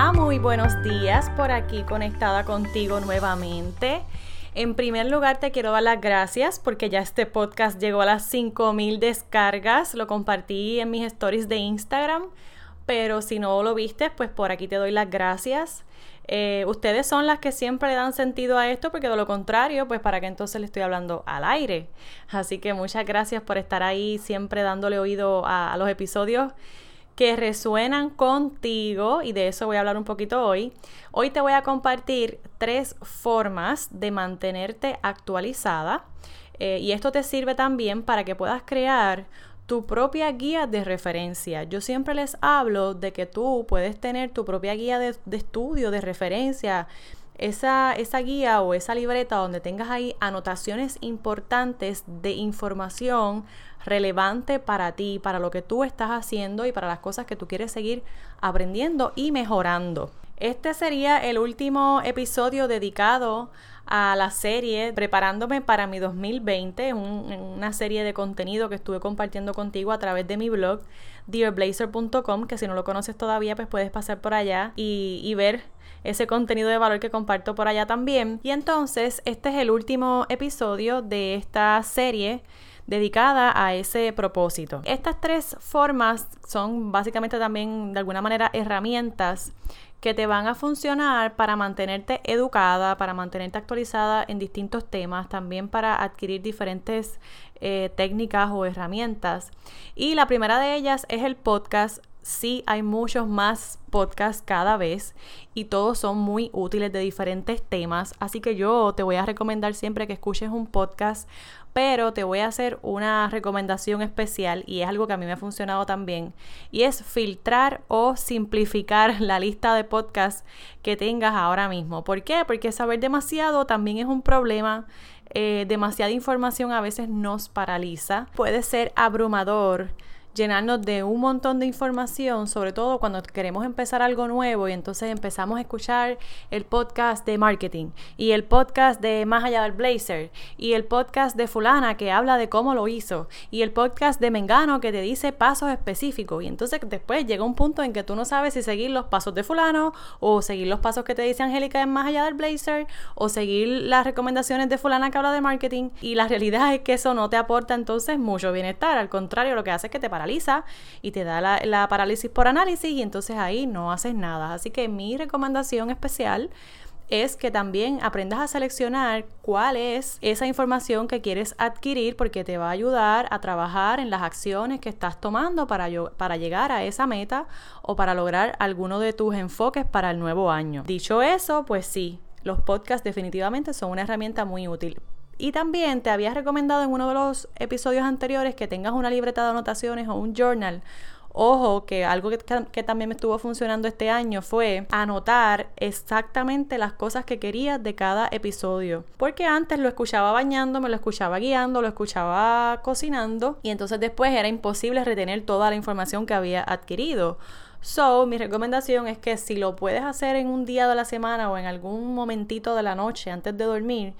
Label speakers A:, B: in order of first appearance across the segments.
A: Hola, muy buenos días por aquí conectada contigo nuevamente. En primer lugar te quiero dar las gracias porque ya este podcast llegó a las 5000 descargas, lo compartí en mis stories de Instagram, pero si no lo viste, pues por aquí te doy las gracias. Eh, ustedes son las que siempre dan sentido a esto porque de lo contrario, pues para qué entonces le estoy hablando al aire. Así que muchas gracias por estar ahí siempre dándole oído a los episodios que resuenan contigo y de eso voy a hablar un poquito hoy. Hoy te voy a compartir tres formas de mantenerte actualizada eh, y esto te sirve también para que puedas crear tu propia guía de referencia. Yo siempre les hablo de que tú puedes tener tu propia guía de, de estudio, de referencia, esa, esa, guía o esa libreta donde tengas ahí anotaciones importantes de información relevante para ti, para lo que tú estás haciendo y para las cosas que tú quieres seguir aprendiendo y mejorando. Este sería el último episodio dedicado a la serie Preparándome para mi 2020, una serie de contenido que estuve compartiendo contigo a través de mi blog dearblazer.com, que si no lo conoces todavía, pues puedes pasar por allá y, y ver ese contenido de valor que comparto por allá también. Y entonces, este es el último episodio de esta serie dedicada a ese propósito. Estas tres formas son básicamente también de alguna manera herramientas que te van a funcionar para mantenerte educada, para mantenerte actualizada en distintos temas, también para adquirir diferentes eh, técnicas o herramientas. Y la primera de ellas es el podcast sí hay muchos más podcasts cada vez y todos son muy útiles de diferentes temas, así que yo te voy a recomendar siempre que escuches un podcast, pero te voy a hacer una recomendación especial y es algo que a mí me ha funcionado también y es filtrar o simplificar la lista de podcasts que tengas ahora mismo. ¿Por qué? Porque saber demasiado también es un problema. Eh, demasiada información a veces nos paraliza. Puede ser abrumador llenarnos de un montón de información, sobre todo cuando queremos empezar algo nuevo y entonces empezamos a escuchar el podcast de marketing y el podcast de Más allá del Blazer y el podcast de fulana que habla de cómo lo hizo y el podcast de Mengano que te dice pasos específicos. Y entonces después llega un punto en que tú no sabes si seguir los pasos de fulano o seguir los pasos que te dice Angélica en Más allá del Blazer o seguir las recomendaciones de fulana que habla de marketing. Y la realidad es que eso no te aporta entonces mucho bienestar, al contrario lo que hace es que te paraliza y te da la, parálisis por análisis y entonces ahí no haces nada. Así que mi recomendación especial es que también aprendas a seleccionar cuál es esa información que quieres adquirir porque te va a ayudar a trabajar en las acciones que estás tomando para, para llegar a esa meta o para lograr alguno de tus enfoques para el nuevo año. Dicho eso, pues sí, los podcasts definitivamente son una herramienta muy útil. Y también te había recomendado en uno de los episodios anteriores que tengas una libreta de anotaciones o un journal Ojo, que algo que, también me estuvo funcionando este año fue anotar exactamente las cosas que quería de cada episodio. Porque antes lo escuchaba bañando, me lo escuchaba guiando, lo escuchaba cocinando y entonces después era imposible retener toda la información que había adquirido. So, mi recomendación es que si lo puedes hacer en un día de la semana o en algún momentito de la noche antes de dormir,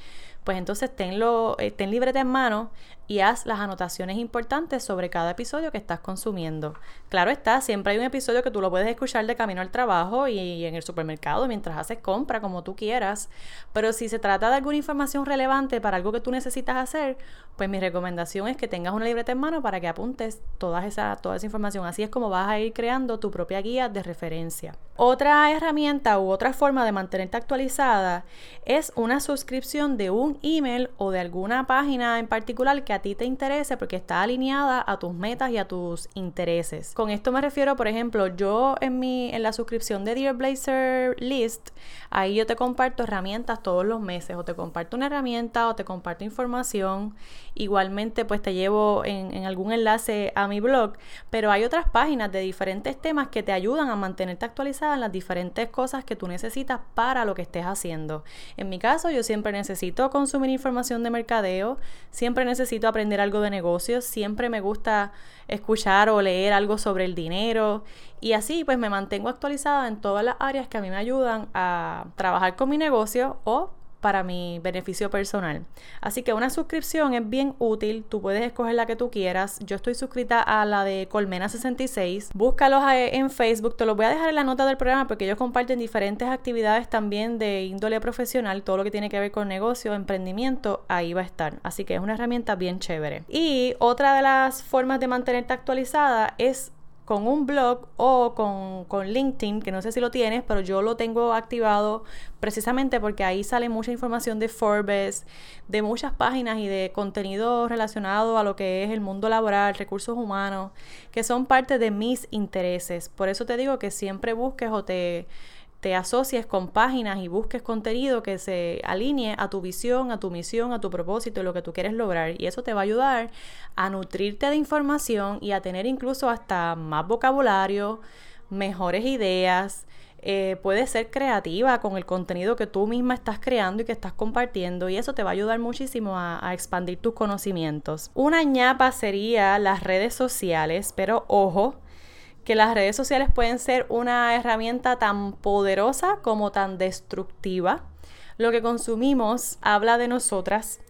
A: pues entonces tenlo, eh, ten libreta en mano y haz las anotaciones importantes sobre cada episodio que estás consumiendo. Claro está, siempre hay un episodio que tú lo puedes escuchar de camino al trabajo y en el supermercado mientras haces compra, como tú quieras, pero si se trata de alguna información relevante para algo que tú necesitas hacer, pues mi recomendación es que tengas una libreta en mano para que apuntes toda esa, esa información. Así es como vas a ir creando tu propia guía de referencia. Otra herramienta u otra forma de mantenerte actualizada es una suscripción de un email o de alguna página en particular que a ti te interese porque está alineada a tus metas y a tus intereses. Con esto me refiero, por ejemplo, yo en mi en la suscripción de Dear Blazer List, ahí yo te comparto herramientas todos los meses o te comparto una herramienta o te comparto información. Igualmente, pues te llevo en, algún enlace a mi blog, pero hay otras páginas de diferentes temas que te ayudan a mantenerte actualizada en las diferentes cosas que tú necesitas para lo que estés haciendo. En mi caso, yo siempre necesito consumir información de mercadeo, siempre necesito aprender algo de negocios, siempre me gusta escuchar o leer algo sobre el dinero y así pues me mantengo actualizada en todas las áreas que a mí me ayudan a trabajar con mi negocio o para mi beneficio personal. Así que una suscripción es bien útil, tú puedes escoger la que tú quieras. Yo estoy suscrita a la de Colmena 66. Búscalos en Facebook, te los voy a dejar en la nota del programa porque ellos comparten diferentes actividades también de índole profesional, todo lo que tiene que ver con negocio, emprendimiento, ahí va a estar. Así que es una herramienta bien chévere. Y otra de las formas de mantenerte actualizada es con un blog o con, con, LinkedIn, que no sé si lo tienes, pero yo lo tengo activado precisamente porque ahí sale mucha información de Forbes, de muchas páginas y de contenido relacionado a lo que es el mundo laboral, recursos humanos, que son parte de mis intereses. Por eso te digo que siempre busques o te te asocies con páginas y busques contenido que se alinee a tu visión, a tu misión, a tu propósito y lo que tú quieres lograr. Y eso te va a ayudar a nutrirte de información y a tener incluso hasta más vocabulario, mejores ideas. Eh, puedes ser creativa con el contenido que tú misma estás creando y que estás compartiendo y eso te va a ayudar muchísimo a, expandir tus conocimientos. Una ñapa sería las redes sociales, pero ojo, que las redes sociales pueden ser una herramienta tan poderosa como tan destructiva. Lo que consumimos habla de nosotras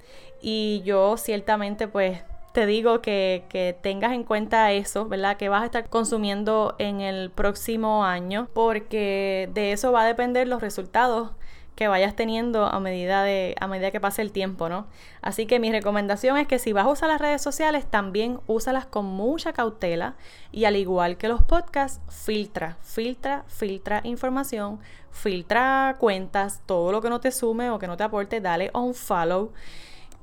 A: y yo ciertamente pues te digo que, que, tengas en cuenta eso, ¿verdad? Que vas a estar consumiendo en el próximo año porque de eso va a depender los resultados que vayas teniendo a medida, de, a medida que pase el tiempo, ¿no? Así que mi recomendación es que si vas a usar las redes sociales, también úsalas con mucha cautela y al igual que los podcasts, filtra, filtra, filtra información, filtra cuentas, todo lo que no te sume o que no te aporte, dale un follow.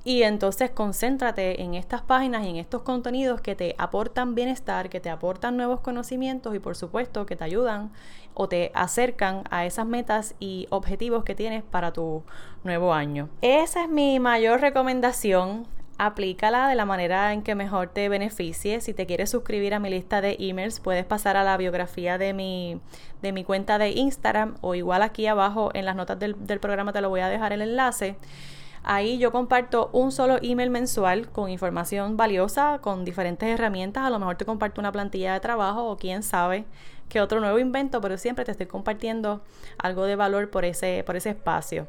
A: Y entonces concéntrate en estas páginas y en estos contenidos que te aportan bienestar, que te aportan nuevos conocimientos y por supuesto que te ayudan o te acercan a esas metas y objetivos que tienes para tu nuevo año. Esa es mi mayor recomendación. Aplícala de la manera en que mejor te beneficie. Si te quieres suscribir a mi lista de emails, puedes pasar a la biografía de mi, de mi cuenta de Instagram o igual aquí abajo en las notas del, del programa te lo voy a dejar el enlace. Ahí yo comparto un solo email mensual con información valiosa, con diferentes herramientas. A lo mejor te comparto una plantilla de trabajo o quién sabe qué otro nuevo invento, pero siempre te estoy compartiendo algo de valor por ese, por ese espacio.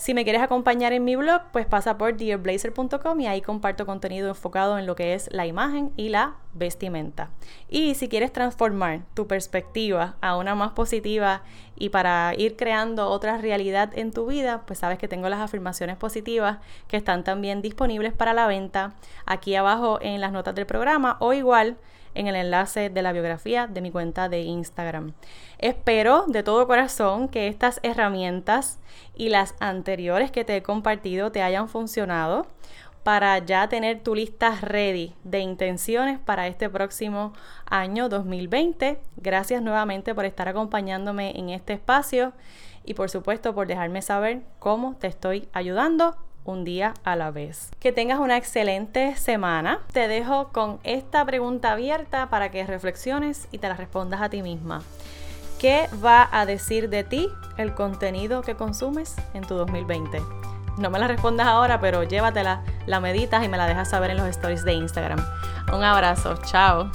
A: Si me quieres acompañar en mi blog, pues pasa por dearblazer.com y ahí comparto contenido enfocado en lo que es la imagen y la vestimenta. Y si quieres transformar tu perspectiva a una más positiva y para ir creando otra realidad en tu vida, pues sabes que tengo las afirmaciones positivas que están también disponibles para la venta aquí abajo en las notas del programa o igual en el enlace de la biografía de mi cuenta de Instagram. Espero de todo corazón que estas herramientas y las anteriores que te he compartido te hayan funcionado para ya tener tu lista ready de intenciones para este próximo año 2020. Gracias nuevamente por estar acompañándome en este espacio y por supuesto por dejarme saber cómo te estoy ayudando un día a la vez. Que tengas una excelente semana. Te dejo con esta pregunta abierta para que reflexiones y te la respondas a ti misma. ¿Qué va a decir de ti el contenido que consumes en tu 2020? No me la respondas ahora, pero llévatela, la meditas y me la dejas saber en los stories de Instagram. Un abrazo, chao.